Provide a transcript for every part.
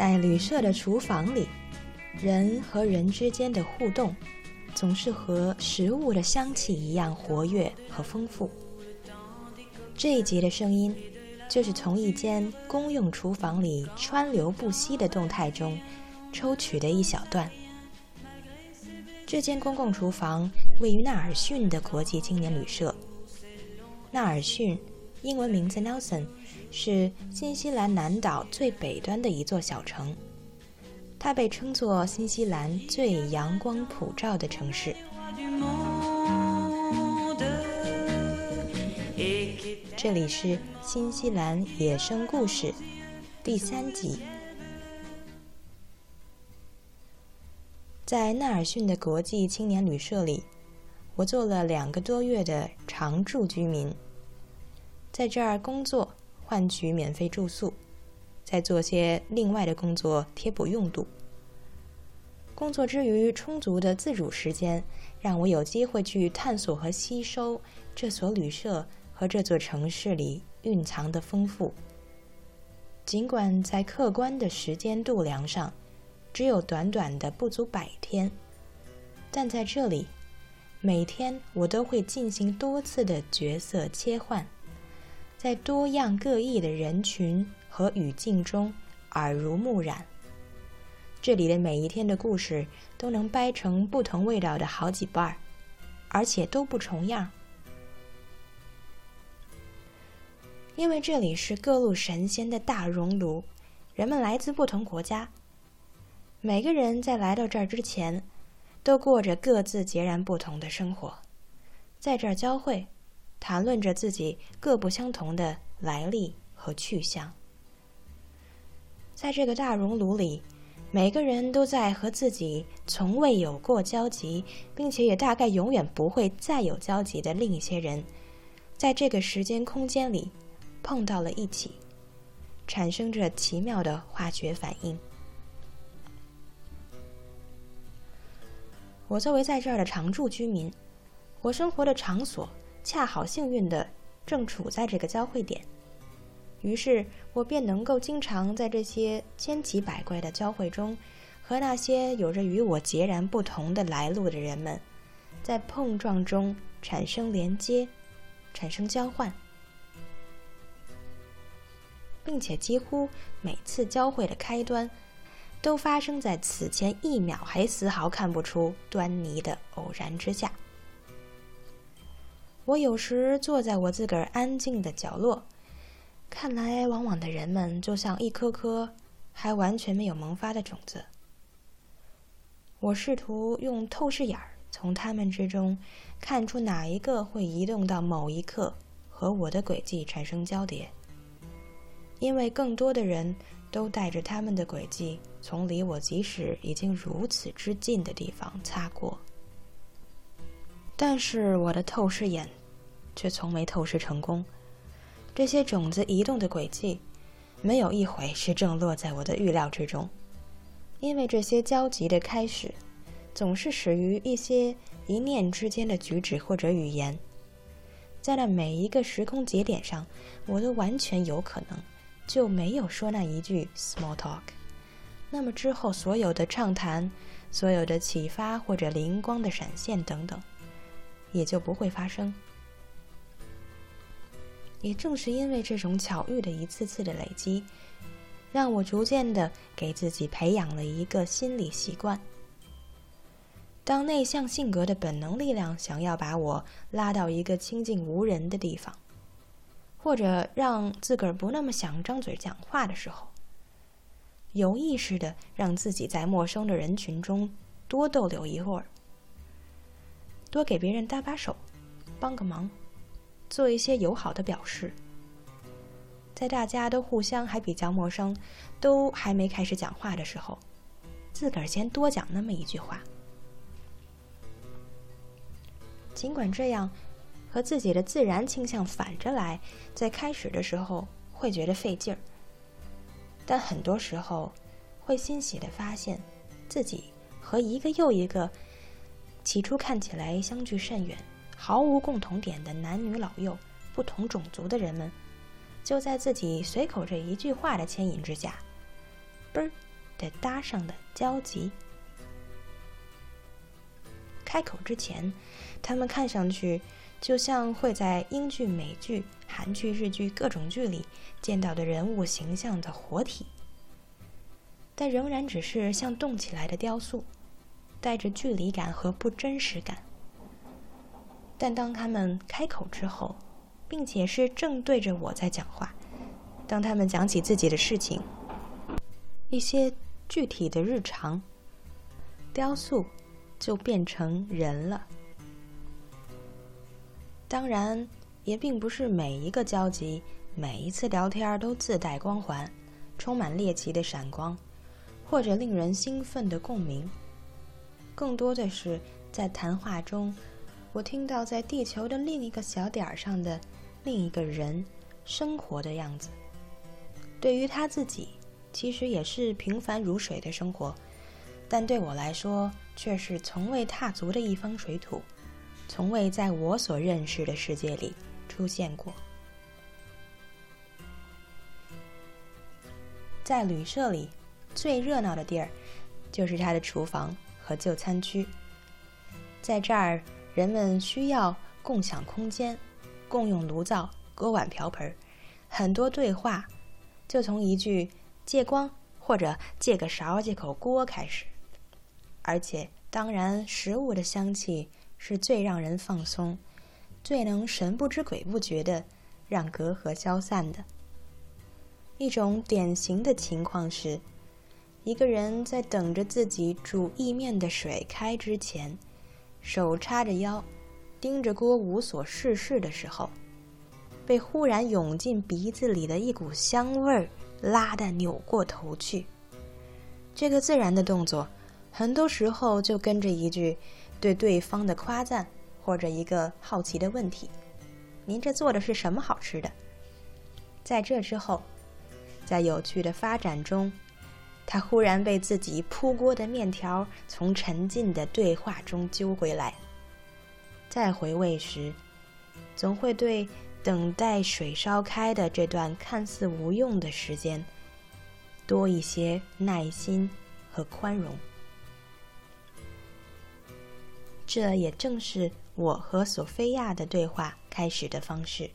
在旅社的厨房里，人和人之间的互动，总是和食物的香气一样活跃和丰富。这一集的声音，就是从一间公用厨房里川流不息的动态中抽取的一小段。这间公共厨房位于纳尔逊的国际青年旅社。纳尔逊，英文名字 Nelson，是新西兰南岛最北端的一座小城。它被称作新西兰最阳光普照的城市。这里是新西兰野生故事第三集。在纳尔逊的国际青年旅社里，我做了两个多月的常住居民，在这儿工作换取免费住宿，再做些另外的工作贴补用度。工作之余，充足的自主时间让我有机会去探索和吸收这所旅社和这座城市里蕴藏的丰富。尽管在客观的时间度量上，只有短短的不足百天，但在这里，每天我都会进行多次的角色切换，在多样各异的人群和语境中耳濡目染。这里的每一天的故事都能掰成不同味道的好几瓣儿，而且都不重样，因为这里是各路神仙的大熔炉，人们来自不同国家。每个人在来到这儿之前，都过着各自截然不同的生活，在这儿交汇，谈论着自己各不相同的来历和去向。在这个大熔炉里，每个人都在和自己从未有过交集，并且也大概永远不会再有交集的另一些人，在这个时间空间里碰到了一起，产生着奇妙的化学反应。我作为在这儿的常住居民，我生活的场所恰好幸运的正处在这个交汇点，于是我便能够经常在这些千奇百怪的交汇中，和那些有着与我截然不同的来路的人们，在碰撞中产生连接，产生交换，并且几乎每次交汇的开端。都发生在此前一秒还丝毫看不出端倪的偶然之下。我有时坐在我自个儿安静的角落，看来往往的人们就像一颗颗还完全没有萌发的种子。我试图用透视眼儿从他们之中看出哪一个会移动到某一刻和我的轨迹产生交叠，因为更多的人。都带着他们的轨迹，从离我即使已经如此之近的地方擦过。但是我的透视眼，却从没透视成功。这些种子移动的轨迹，没有一回是正落在我的预料之中。因为这些交集的开始，总是始于一些一念之间的举止或者语言。在那每一个时空节点上，我都完全有可能。就没有说那一句 small talk，那么之后所有的畅谈、所有的启发或者灵光的闪现等等，也就不会发生。也正是因为这种巧遇的一次次的累积，让我逐渐的给自己培养了一个心理习惯：当内向性格的本能力量想要把我拉到一个清静无人的地方。或者让自个儿不那么想张嘴讲话的时候，有意识的让自己在陌生的人群中多逗留一会儿，多给别人搭把手，帮个忙，做一些友好的表示。在大家都互相还比较陌生，都还没开始讲话的时候，自个儿先多讲那么一句话。尽管这样。和自己的自然倾向反着来，在开始的时候会觉得费劲儿，但很多时候会欣喜的发现，自己和一个又一个起初看起来相距甚远、毫无共同点的男女老幼、不同种族的人们，就在自己随口这一句话的牵引之下，嘣儿的搭上了交集。开口之前，他们看上去就像会在英剧、美剧、韩剧、日剧各种剧里见到的人物形象的活体，但仍然只是像动起来的雕塑，带着距离感和不真实感。但当他们开口之后，并且是正对着我在讲话，当他们讲起自己的事情，一些具体的日常，雕塑就变成人了。当然，也并不是每一个交集、每一次聊天都自带光环，充满猎奇的闪光，或者令人兴奋的共鸣。更多的是在谈话中。我听到在地球的另一个小点儿上的另一个人生活的样子。对于他自己，其实也是平凡如水的生活，但对我来说，却是从未踏足的一方水土，从未在我所认识的世界里出现过。在旅社里，最热闹的地儿，就是他的厨房和就餐区，在这儿。人们需要共享空间，共用炉灶、锅碗瓢盆，很多对话就从一句“借光”或者“借个勺、借口锅”开始。而且，当然，食物的香气是最让人放松、最能神不知鬼不觉的让隔阂消散的。一种典型的情况是，一个人在等着自己煮意面的水开之前。手叉着腰，盯着锅无所事事的时候，被忽然涌进鼻子里的一股香味儿拉得扭过头去。这个自然的动作，很多时候就跟着一句对对方的夸赞，或者一个好奇的问题：“您这做的是什么好吃的？”在这之后，在有趣的发展中。他忽然被自己铺锅的面条从沉浸的对话中揪回来，再回味时，总会对等待水烧开的这段看似无用的时间，多一些耐心和宽容。这也正是我和索菲亚的对话开始的方式。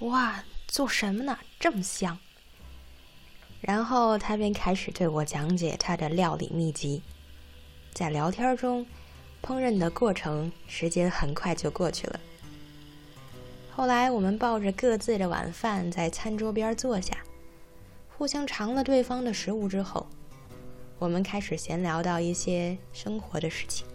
哇，做什么呢？这么香！然后他便开始对我讲解他的料理秘籍。在聊天中，烹饪的过程时间很快就过去了。后来我们抱着各自的晚饭在餐桌边坐下，互相尝了对方的食物之后，我们开始闲聊到一些生活的事情。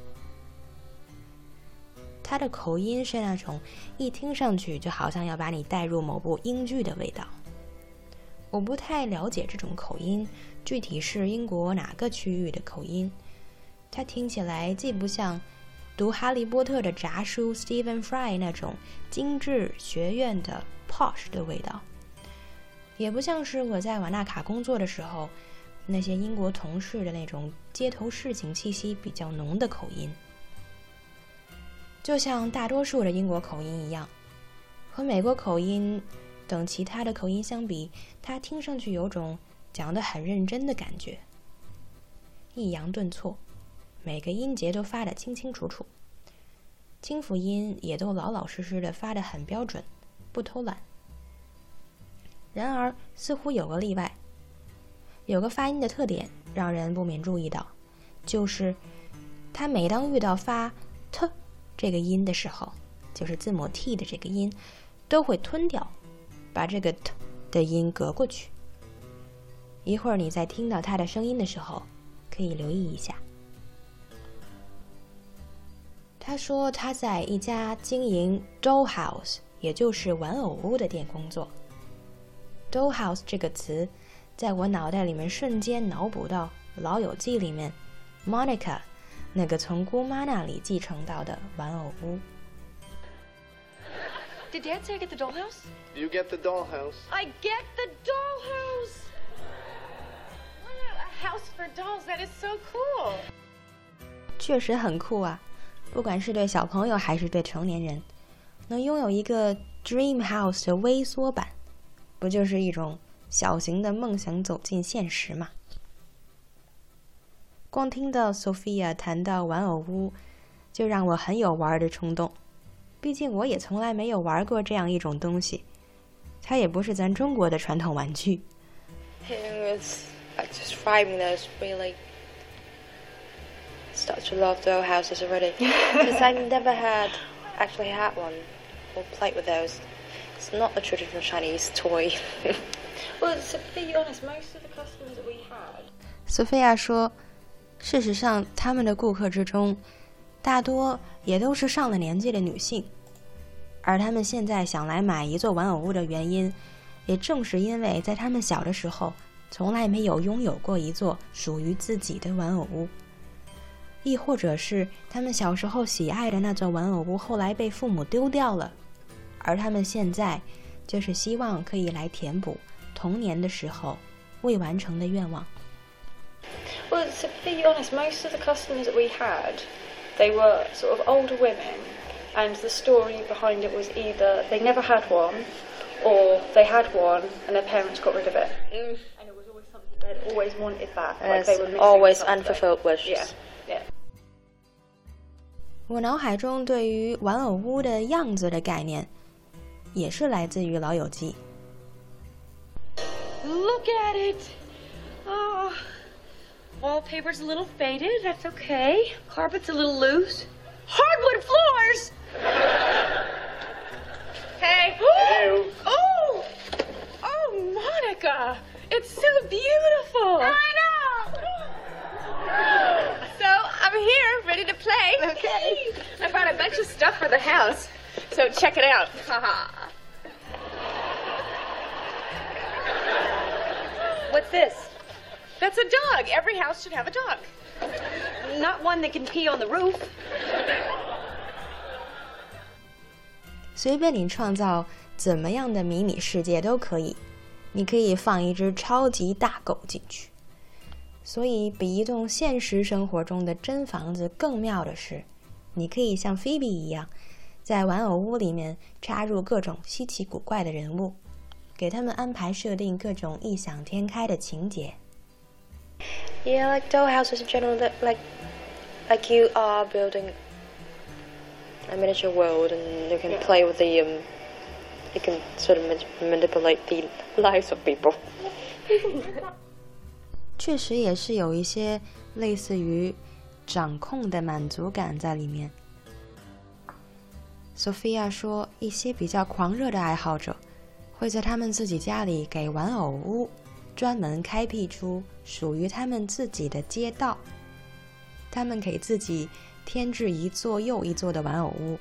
他的口音是那种一听上去就好像要把你带入某部英剧的味道。我不太了解这种口音，具体是英国哪个区域的口音。他听起来既不像读《哈利波特》的杂书 Stephen Fry 那种精致学院的 posh 的味道，也不像是我在瓦纳卡工作的时候那些英国同事的那种街头市井气息比较浓的口音。就像大多数的英国口音一样，和美国口音等其他的口音相比，他听上去有种讲得很认真的感觉，抑扬顿挫，每个音节都发得清清楚楚，清辅音也都老老实实的发得很标准，不偷懒。然而，似乎有个例外，有个发音的特点让人不免注意到，就是他每当遇到发 t。这个音的时候，就是字母 t 的这个音，都会吞掉，把这个 t 的音隔过去。一会儿你在听到他的声音的时候，可以留意一下。他说他在一家经营 dollhouse，也就是玩偶屋的店工作。dollhouse 这个词，在我脑袋里面瞬间脑补到《老友记》里面，Monica。那个从姑妈那里继承到的玩偶屋。Did Dad say I get the dollhouse? You get the dollhouse. I get the dollhouse. Wow, a house for dolls. That is so cool. 确实很酷啊！不管是对小朋友还是对成年人，能拥有一个 dream house 的微缩版，不就是一种小型的梦想走进现实吗？光听到 Sophia 谈到玩偶屋，就让我很有玩的冲动。毕竟我也从来没有玩过这样一种东西，它也不是咱中国的传统玩具。It was describing those really start to love doll houses already because I never had actually had one or played with those. It's not a traditional Chinese toy. Well, to be honest, most of the customers that we had. 索菲亚说：“事实上，他们的顾客之中，大多也都是上了年纪的女性，而他们现在想来买一座玩偶屋的原因，也正是因为在他们小的时候，从来没有拥有过一座属于自己的玩偶屋，亦或者是他们小时候喜爱的那座玩偶屋后来被父母丢掉了，而他们现在就是希望可以来填补童年的时候未完成的愿望。” Well, to be honest, most of the customers that we had, they were sort of older women, and the story behind it was either they never had one, or they had one and their parents got rid of it. Mm. And it was always something they'd always wanted back. Like There's they were missing always something. unfulfilled wishes. Yeah, yeah. 我脑海中对于玩偶屋的样子的概念，也是来自于《老友记》。 Look at it. Wallpaper's a little faded. That's okay. Carpet's a little loose. Hardwood floors. hey. Oh. Oh, Monica. It's so beautiful. I know. So I'm here, ready to play. Okay. I brought a bunch of stuff for the house. So check it out. Haha. What's this? That's a dog. Every house should have a dog. Not one that can pee on the roof. 随便你创造怎么样的迷你世界都可以，你可以放一只超级大狗进去。所以，比一栋现实生活中的真房子更妙的是，你可以像菲比一样，在玩偶屋里面插入各种稀奇古怪的人物，给他们安排设定各种异想天开的情节。Yeah, like doll houses in general, that like, like you are building a miniature world, and you can play with the um, you can sort of manip- manipulate the lives of people. 确实也是有一些类似于掌控的满足感在里面。Sophia 说，一些比较狂热的爱好者会在他们自己家里给玩偶屋专门开辟出属于他们自己的街道，他们给自己添置一座又一座的玩偶屋，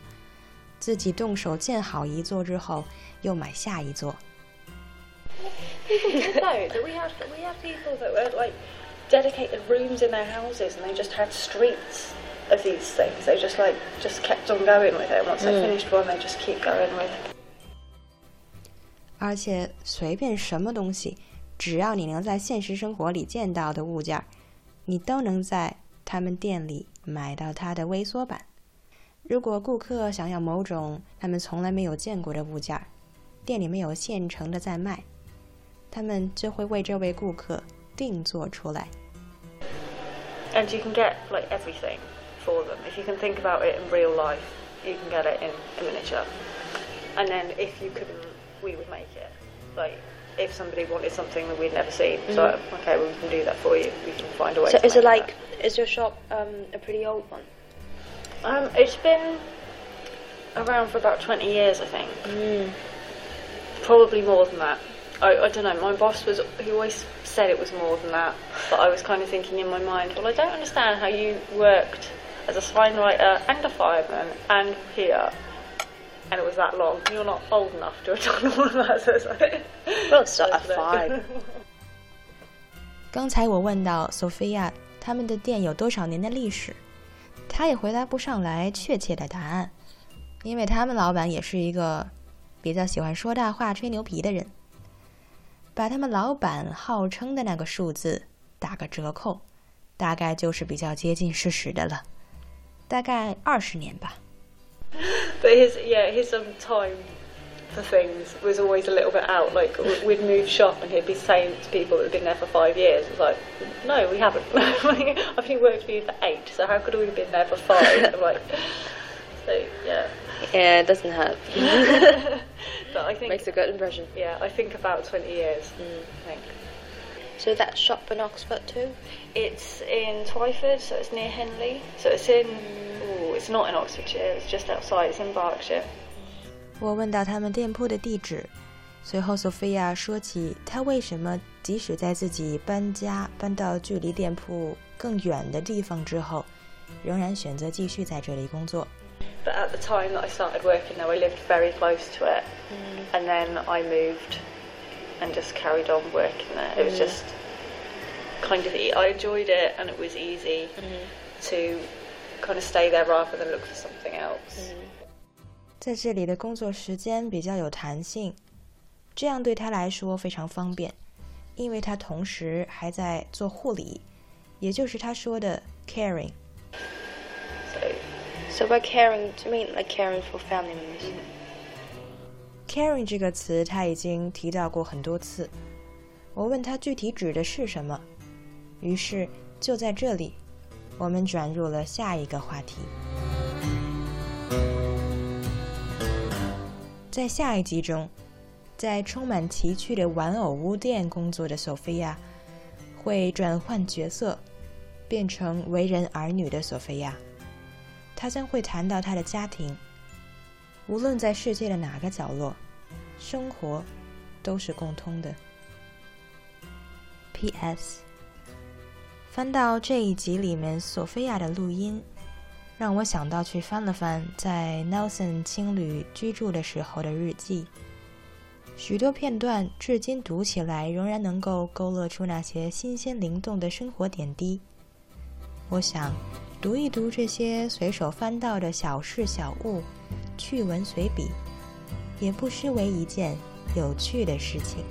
自己动手建好一座之后，又买下一座。Though. That we had we had people that were like dedicated rooms in their houses, and they just had streets of these things. They just like just kept on going with it. Once they finished one, they just keep going with. 而且随便什么东西，只要你能在现实生活里见到的物件儿，你都能在他们店里买到它的微缩版。如果顾客想要某种他们从来没有见过的物件儿，店里没有现成的在卖，他们就会为这位顾客定做出来。And you can get like everything for them. If you can think about it in real life, you can get it in miniature. And then if you couldn't, we would make it. Like if somebody wanted something that we'd never seen, so okay, well, we can do that for you. We can find a way. So is it like is your shop um, a pretty old one? Um, it's been around for about twenty years, I think. Probably more than that. I, I don't know. My boss was he always said it was more than that, but I was kind of thinking in my mind, well, I don't understand how you worked as a sign writer and a fireman and here, and it was that long. You're not old enough to have done all of that, so it's like. Well, it's not a five. 刚才我问到索菲亚他们的店有多少年的历史，他也回答不上来确切的答案，因为他们老板也是一个比较喜欢说大话、吹牛皮的人。把他们老板号称的那个数字打个折扣，大概就是比较接近事实的了，大概二十年吧。But his yeah his um, time for things was always a little bit out. Like we'd move shop and he'd be saying to people that had been there for five years, it's like, no, we haven't. I've been working for you for eight, so how could we have been there for five? I'm like, so yeah. Yeah, it doesn't help. But I think Makes a good impression. yeah, I think about twenty years. I think. So that shop in Oxford too? It's in Twyford, so it's near Henley. So it's in. Oh, it's not in Oxfordshire. It's just outside. It's in Berkshire. 我问到他们店铺的地址，随后索菲亚说起她为什么即使在自己搬家搬到距离店铺更远的地方之后，仍然选择继续在这里工作。 But at the time that I started working there, I lived very close to it, and then I moved and just carried on working there. It was just kind of e- I enjoyed it, and it was easy to kind of stay there rather than look for something else. 在这里的工作时间比较有弹性，这样对他来说非常方便，因为他同时还在做护理，也就是他说的 caring。So So by caring, do you mean like caring for family members? caring 这个词他已经提到过很多次，我问他具体指的是什么，于是就在这里，我们转入了下一个话题。在下一集中，在充满奇趣的玩偶屋店工作的索菲亚，会转换角色，变成为人儿女的索菲亚。她将会谈到她的家庭，无论在世界的哪个角落，生活都是共通的。P.S. 翻到这一集里面索菲亚的录音，让我想到去翻了翻在 Nelson 青旅居住的时候的日记，许多片段至今读起来仍然能够勾勒出那些新鲜灵动的生活点滴。我想，读一读这些随手翻到的小事小物、趣闻随笔，也不失为一件有趣的事情。